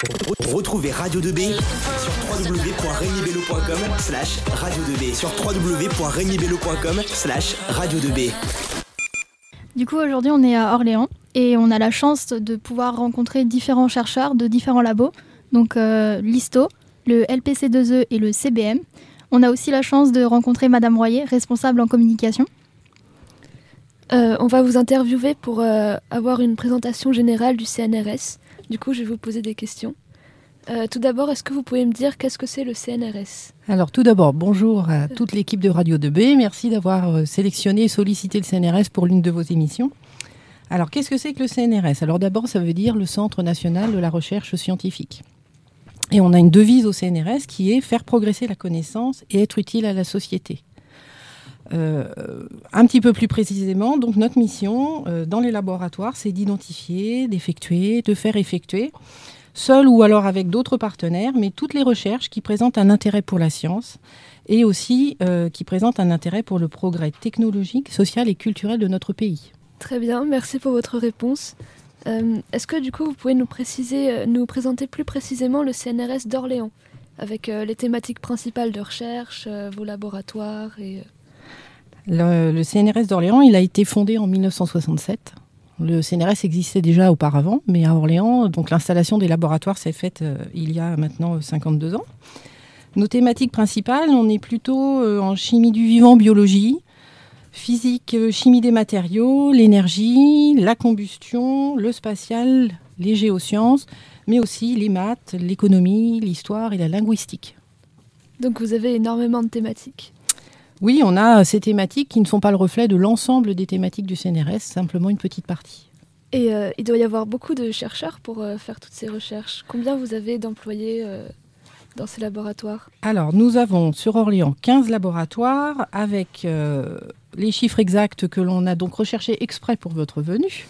Retrouvez Radio 2B sur www.regnibello.com slash radio 2B sur www.regnibello.com slash radio 2B. Du coup, aujourd'hui, on est à Orléans et on a la chance de pouvoir rencontrer différents chercheurs de différents labos, donc euh, l'ISTO, le LPC2E et le CBM. On a aussi la chance de rencontrer Madame Royer, responsable en communication. Euh, on va vous interviewer pour euh, avoir une présentation générale du CNRS. Du coup, je vais vous poser des questions. Euh, tout d'abord, est-ce que vous pouvez me dire qu'est-ce que c'est le CNRS Alors tout d'abord, bonjour à toute l'équipe de Radio 2B. Merci d'avoir sélectionné et sollicité le CNRS pour l'une de vos émissions. Alors qu'est-ce que c'est que le CNRS Alors d'abord, ça veut dire le Centre national de la recherche scientifique. Et on a une devise au CNRS qui est faire progresser la connaissance et être utile à la société. Euh, un petit peu plus précisément, donc notre mission euh, dans les laboratoires, c'est d'identifier, d'effectuer, de faire effectuer, seul ou alors avec d'autres partenaires, mais toutes les recherches qui présentent un intérêt pour la science et aussi euh, qui présentent un intérêt pour le progrès technologique, social et culturel de notre pays. Très bien, merci pour votre réponse. Est-ce que du coup vous pouvez nous préciser, nous présenter plus précisément le CNRS d'Orléans, avec les thématiques principales de recherche, vos laboratoires et le, CNRS d'Orléans, il a été fondé en 1967. Le CNRS existait déjà auparavant, mais à Orléans, donc l'installation des laboratoires s'est faite euh, il y a maintenant 52 ans. Nos thématiques principales, on est plutôt euh, en chimie du vivant, biologie, physique, euh, chimie des matériaux, l'énergie, la combustion, le spatial, les géosciences, mais aussi les maths, l'économie, l'histoire et la linguistique. Donc vous avez énormément de thématiques. Oui, on a ces thématiques qui ne sont pas le reflet de l'ensemble des thématiques du CNRS, simplement une petite partie. Et euh, il doit y avoir beaucoup de chercheurs pour euh, faire toutes ces recherches. Combien vous avez d'employés euh, dans ces laboratoires? Alors, nous avons sur Orléans 15 laboratoires avec les chiffres exacts que l'on a donc recherchés exprès pour votre venue.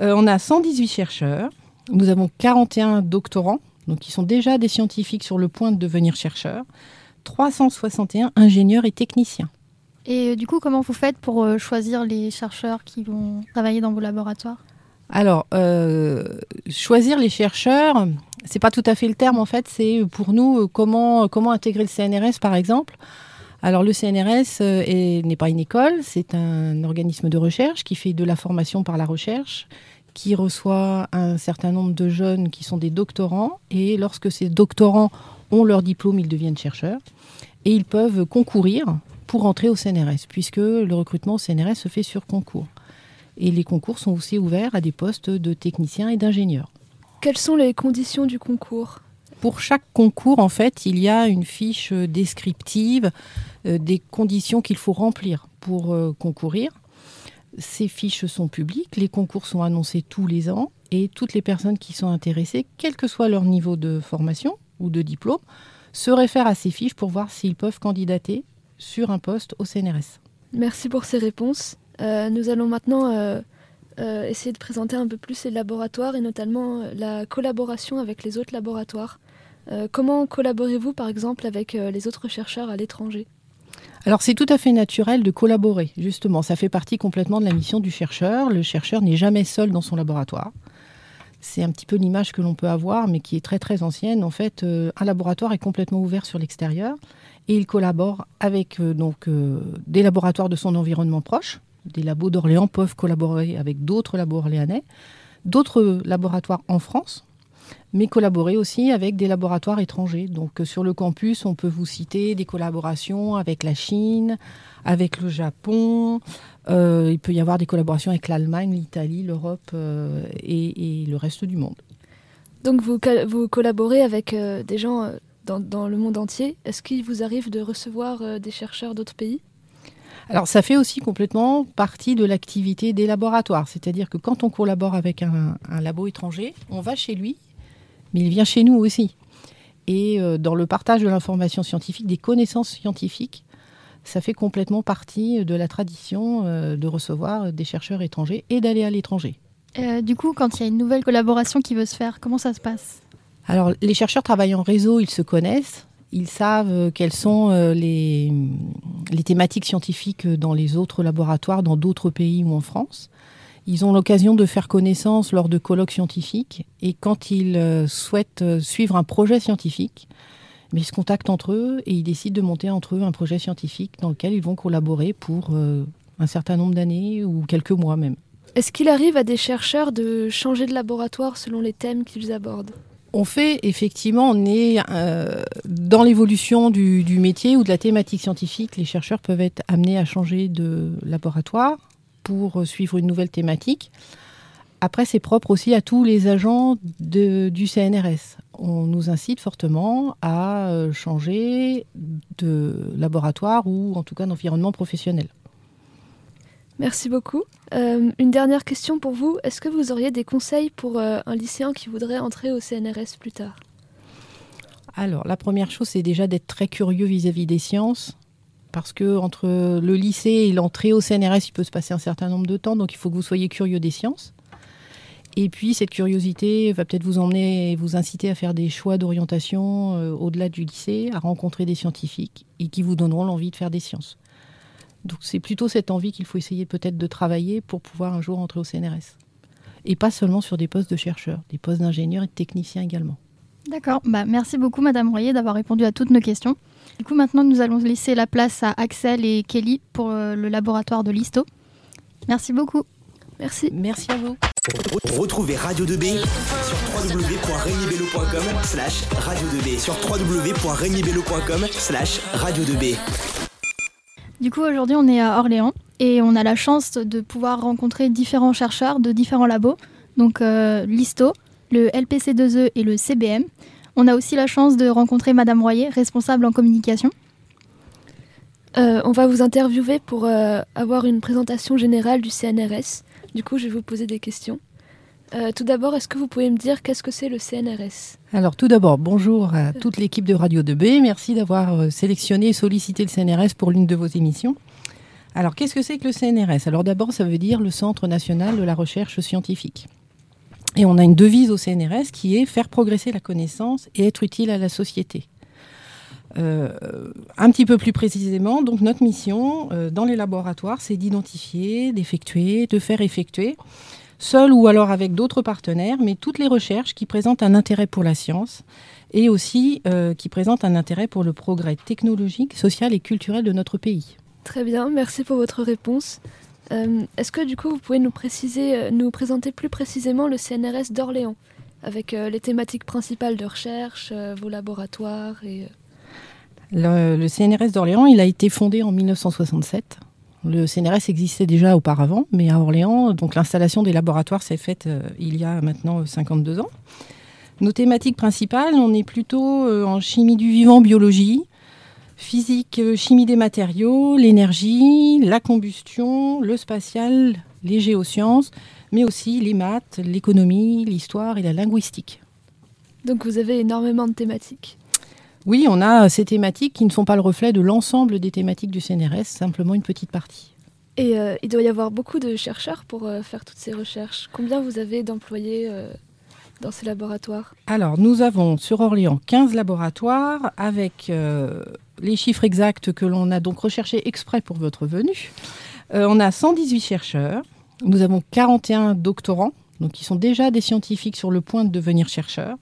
on a 118 chercheurs, nous avons 41 doctorants, donc qui sont déjà des scientifiques sur le point de devenir chercheurs. 361 ingénieurs et techniciens. Et euh, du coup, comment vous faites pour euh, choisir les chercheurs qui vont travailler dans vos laboratoires? Alors, euh, choisir les chercheurs, c'est pas tout à fait le terme en fait. C'est pour nous comment comment intégrer le CNRS par exemple. Alors le CNRS n'est pas une école, c'est un organisme de recherche qui fait de la formation par la recherche, qui reçoit un certain nombre de jeunes qui sont des doctorants et lorsque ces doctorants ont leur diplôme, ils deviennent chercheurs et ils peuvent concourir pour entrer au CNRS, puisque le recrutement au CNRS se fait sur concours. Et les concours sont aussi ouverts à des postes de techniciens et d'ingénieurs. Quelles sont les conditions du concours? Pour chaque concours, en fait, il y a une fiche descriptive euh, des conditions qu'il faut remplir pour euh, concourir. Ces fiches sont publiques, les concours sont annoncés tous les ans et toutes les personnes qui sont intéressées, quel que soit leur niveau de formation, ou de diplôme se réfèrent à ces fiches pour voir s'ils peuvent candidater sur un poste au CNRS. Merci pour ces réponses. Euh, nous allons maintenant euh, euh, essayer de présenter un peu plus les laboratoires et notamment la collaboration avec les autres laboratoires. comment collaborez-vous par exemple avec les autres chercheurs à l'étranger? Alors c'est tout à fait naturel de collaborer, justement. Ça fait partie complètement de la mission du chercheur. Le chercheur n'est jamais seul dans son laboratoire. C'est un petit peu l'image que l'on peut avoir, mais qui est très très ancienne. En fait, euh, un laboratoire est complètement ouvert sur l'extérieur et il collabore avec euh, donc euh, des laboratoires de son environnement proche. Des labos d'Orléans peuvent collaborer avec d'autres labos orléanais, d'autres laboratoires en France, mais collaborer aussi avec des laboratoires étrangers. Donc sur le campus, on peut vous citer des collaborations avec la Chine, avec le Japon. Euh, il peut y avoir des collaborations avec l'Allemagne, l'Italie, l'Europe euh, et, le reste du monde. Donc vous, vous collaborez avec euh, des gens dans, le monde entier. Est-ce qu'il vous arrive de recevoir des chercheurs d'autres pays? Alors ça fait aussi complètement partie de l'activité des laboratoires, c'est-à-dire que quand on collabore avec un, un, labo étranger, on va chez lui, mais il vient chez nous aussi. Et dans le partage de l'information scientifique, des connaissances scientifiques, ça fait complètement partie de la tradition euh, de recevoir des chercheurs étrangers et d'aller à l'étranger. Euh, du coup, quand il y a une nouvelle collaboration qui veut se faire, comment ça se passe? Alors, les chercheurs travaillent en réseau, ils se connaissent, ils savent euh, quelles sont les, les thématiques scientifiques dans les autres laboratoires, dans d'autres pays ou en France. Ils ont l'occasion de faire connaissance lors de colloques scientifiques et quand ils euh, souhaitent euh, suivre un projet scientifique, mais ils se contactent entre eux et ils décident de monter entre eux un projet scientifique dans lequel ils vont collaborer pour euh, un certain nombre d'années ou quelques mois même. Est-ce qu'il arrive à des chercheurs de changer de laboratoire selon les thèmes qu'ils abordent? On fait effectivement, on est euh, dans l'évolution du, du, métier ou de la thématique scientifique. Les chercheurs peuvent être amenés à changer de laboratoire pour suivre une nouvelle thématique. Après, c'est propre aussi à tous les agents de, du CNRS. On nous incite fortement à euh, changer de laboratoire ou en tout cas d'environnement professionnel. Merci beaucoup. Euh, une dernière question pour vous. Est-ce que vous auriez des conseils pour euh, un lycéen qui voudrait entrer au CNRS plus tard? Alors, la première chose, c'est déjà d'être très curieux vis-à-vis des sciences. Parce que entre le lycée et l'entrée au CNRS, il peut se passer un certain nombre de temps, donc il faut que vous soyez curieux des sciences. Et puis cette curiosité va peut-être vous emmener et vous inciter à faire des choix d'orientation euh, au-delà du lycée, à rencontrer des scientifiques et qui vous donneront l'envie de faire des sciences. Donc c'est plutôt cette envie qu'il faut essayer peut-être de travailler pour pouvoir un jour entrer au CNRS. Et pas seulement sur des postes de chercheurs, des postes d'ingénieurs et de techniciens également. D'accord, bah, merci beaucoup Madame Royer d'avoir répondu à toutes nos questions. Du coup maintenant nous allons laisser la place à Axel et Kelly pour euh, le laboratoire de l'ISTO. Merci beaucoup. Merci. Merci à vous. Retrouvez Radio 2B sur www.regnibello.com slash radio 2B sur www.regnibello.com slash radio 2B. Du coup, aujourd'hui, on est à Orléans et on a la chance de pouvoir rencontrer différents chercheurs de différents labos, donc euh, l'ISTO, le LPC2E et le CBM. On a aussi la chance de rencontrer Madame Royer, responsable en communication. Euh, on va vous interviewer pour euh, avoir une présentation générale du CNRS. Du coup, je vais vous poser des questions. Euh, tout d'abord, est-ce que vous pouvez me dire qu'est-ce que c'est le CNRS Alors tout d'abord, bonjour à toute l'équipe de Radio 2B. Merci d'avoir sélectionné et sollicité le CNRS pour l'une de vos émissions. Alors qu'est-ce que c'est que le CNRS Alors d'abord, ça veut dire le Centre national de la recherche scientifique. Et on a une devise au CNRS qui est faire progresser la connaissance et être utile à la société. Euh, un petit peu plus précisément, donc notre mission euh, dans les laboratoires, c'est d'identifier, d'effectuer, de faire effectuer seul ou alors avec d'autres partenaires, mais toutes les recherches qui présentent un intérêt pour la science et aussi euh, qui présentent un intérêt pour le progrès technologique, social et culturel de notre pays. Très bien, merci pour votre réponse. Euh, Est-ce que du coup vous pouvez nous préciser, euh, nous présenter plus précisément le CNRS d'Orléans, avec euh, les thématiques principales de recherche, vos laboratoires et... Le, le CNRS d'Orléans, il a été fondé en 1967 le CNRS existait déjà auparavant, mais à Orléans, donc l'installation des laboratoires s'est faite il y a maintenant 52 ans. Nos thématiques principales, on est plutôt en chimie du vivant, biologie, physique, euh, chimie des matériaux, l'énergie, la combustion, le spatial, les géosciences, mais aussi les maths, l'économie, l'histoire et la linguistique. Donc vous avez énormément de thématiques. Oui, on a ces thématiques qui ne sont pas le reflet de l'ensemble des thématiques du CNRS, simplement une petite partie. Et euh, il doit y avoir beaucoup de chercheurs pour euh, faire toutes ces recherches. Combien vous avez d'employés euh, dans ces laboratoires? Alors, nous avons sur Orléans 15 laboratoires avec les chiffres exacts que l'on a donc recherchés exprès pour votre venue. Euh, on a 118 chercheurs, nous avons 41 doctorants, donc qui sont déjà des scientifiques sur le point de devenir chercheurs,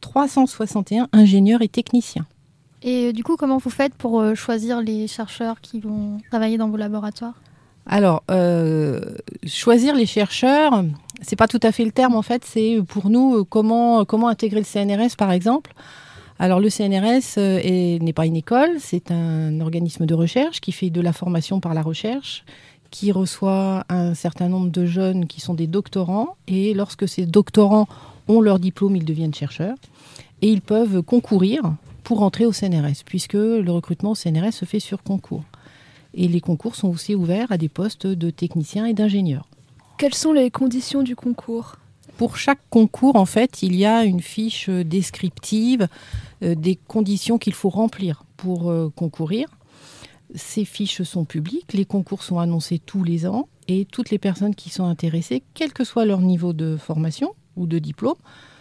361 ingénieurs et techniciens. Et euh, du coup, comment vous faites pour euh, choisir les chercheurs qui vont travailler dans vos laboratoires? Alors, euh, choisir les chercheurs, c'est pas tout à fait le terme en fait, c'est pour nous comment, comment intégrer le CNRS par exemple. Alors le CNRS euh, est- n'est pas une école, c'est un organisme de recherche qui fait de la formation par la recherche, qui reçoit un certain nombre de jeunes qui sont des doctorants, et lorsque ces doctorants ont leur diplôme, ils deviennent chercheurs, et ils peuvent concourir pour entrer au CNRS, puisque le recrutement au CNRS se fait sur concours. Et les concours sont aussi ouverts à des postes de techniciens et d'ingénieurs. Quelles sont les conditions du concours? Pour chaque concours, en fait, il y a une fiche descriptive des conditions qu'il faut remplir pour euh, concourir. Ces fiches sont publiques, les concours sont annoncés tous les ans et toutes les personnes qui sont intéressées, quel que soit leur niveau de formation ou de diplôme,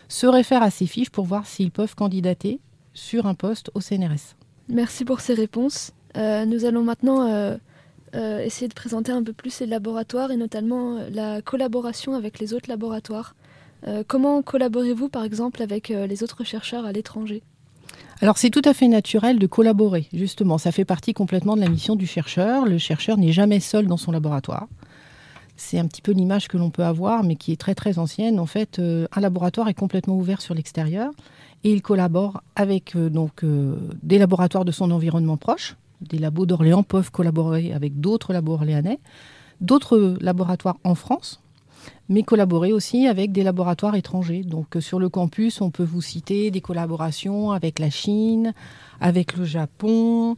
se réfèrent à ces fiches pour voir s'ils peuvent candidater sur un poste au CNRS. Merci pour ces réponses. Euh, nous allons maintenant euh, euh, essayer de présenter un peu plus les laboratoires et notamment euh, la collaboration avec les autres laboratoires. Euh, comment collaborez-vous par exemple avec euh, les autres chercheurs à l'étranger? Alors c'est tout à fait naturel de collaborer, justement. Ça fait partie complètement de la mission du chercheur. Le chercheur n'est jamais seul dans son laboratoire. C'est un petit peu l'image que l'on peut avoir, mais qui est très très ancienne. En fait, euh, un laboratoire est complètement ouvert sur l'extérieur et il collabore avec euh, donc euh, des laboratoires de son environnement proche. Des labos d'Orléans peuvent collaborer avec d'autres labos orléanais, d'autres laboratoires en France, mais collaborer aussi avec des laboratoires étrangers. Donc euh, sur le campus, on peut vous citer des collaborations avec la Chine, avec le Japon.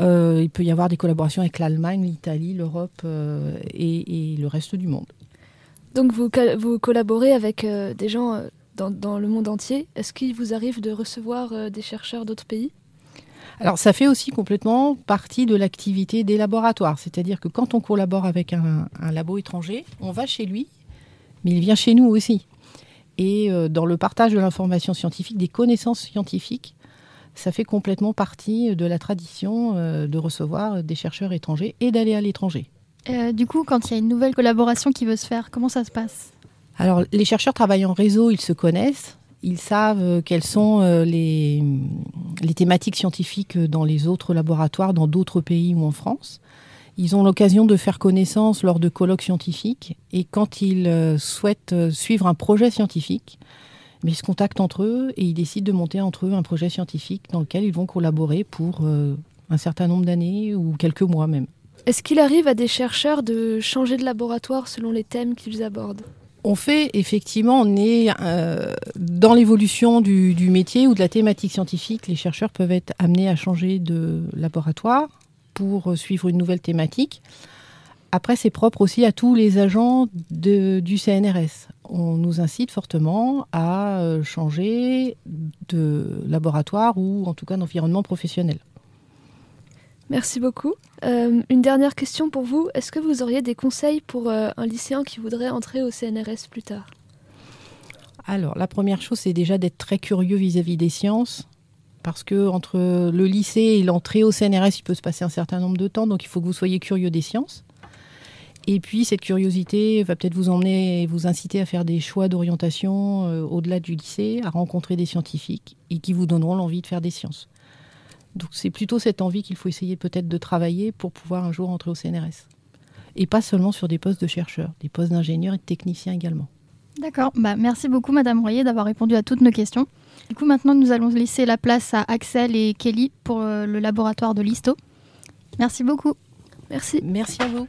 Euh, il peut y avoir des collaborations avec l'Allemagne, l'Italie, l'Europe euh, et, et le reste du monde. Donc vous, vous collaborez avec euh, des gens dans, dans le monde entier. Est-ce qu'il vous arrive de recevoir des chercheurs d'autres pays? Alors ça fait aussi complètement partie de l'activité des laboratoires. C'est-à-dire que quand on collabore avec un, un labo étranger, on va chez lui, mais il vient chez nous aussi. Et euh, dans le partage de l'information scientifique, des connaissances scientifiques, ça fait complètement partie de la tradition euh, de recevoir des chercheurs étrangers et d'aller à l'étranger. Euh, du coup, quand il y a une nouvelle collaboration qui veut se faire, comment ça se passe? Alors, les chercheurs travaillent en réseau, ils se connaissent, ils savent quelles sont les, les thématiques scientifiques dans les autres laboratoires, dans d'autres pays ou en France. Ils ont l'occasion de faire connaissance lors de colloques scientifiques et quand ils euh, souhaitent euh, suivre un projet scientifique, mais ils se contactent entre eux et ils décident de monter entre eux un projet scientifique dans lequel ils vont collaborer pour euh, un certain nombre d'années ou quelques mois même. Est-ce qu'il arrive à des chercheurs de changer de laboratoire selon les thèmes qu'ils abordent? On fait effectivement, on est euh, dans l'évolution du, du métier ou de la thématique scientifique. Les chercheurs peuvent être amenés à changer de laboratoire pour euh, suivre une nouvelle thématique. Après, c'est propre aussi à tous les agents de- du CNRS. On nous incite fortement à euh, changer de laboratoire ou en tout cas d'environnement professionnel. Merci beaucoup. Euh, une dernière question pour vous. Est-ce que vous auriez des conseils pour euh, un lycéen qui voudrait entrer au CNRS plus tard? Alors, la première chose, c'est déjà d'être très curieux vis-à-vis des sciences. Parce que entre le lycée et l'entrée au CNRS, il peut se passer un certain nombre de temps. Donc, il faut que vous soyez curieux des sciences. Et puis, cette curiosité va peut-être vous emmener et vous inciter à faire des choix d'orientation euh, au-delà du lycée, à rencontrer des scientifiques et qui vous donneront l'envie de faire des sciences. Donc, c'est plutôt cette envie qu'il faut essayer peut-être de travailler pour pouvoir un jour entrer au CNRS. Et pas seulement sur des postes de chercheurs, des postes d'ingénieurs et de techniciens également. D'accord. Bah, merci beaucoup, Madame Royer, d'avoir répondu à toutes nos questions. Du coup, maintenant, nous allons laisser la place à Axel et Kelly pour euh, le laboratoire de l'ISTO. Merci beaucoup. Merci. Merci à vous.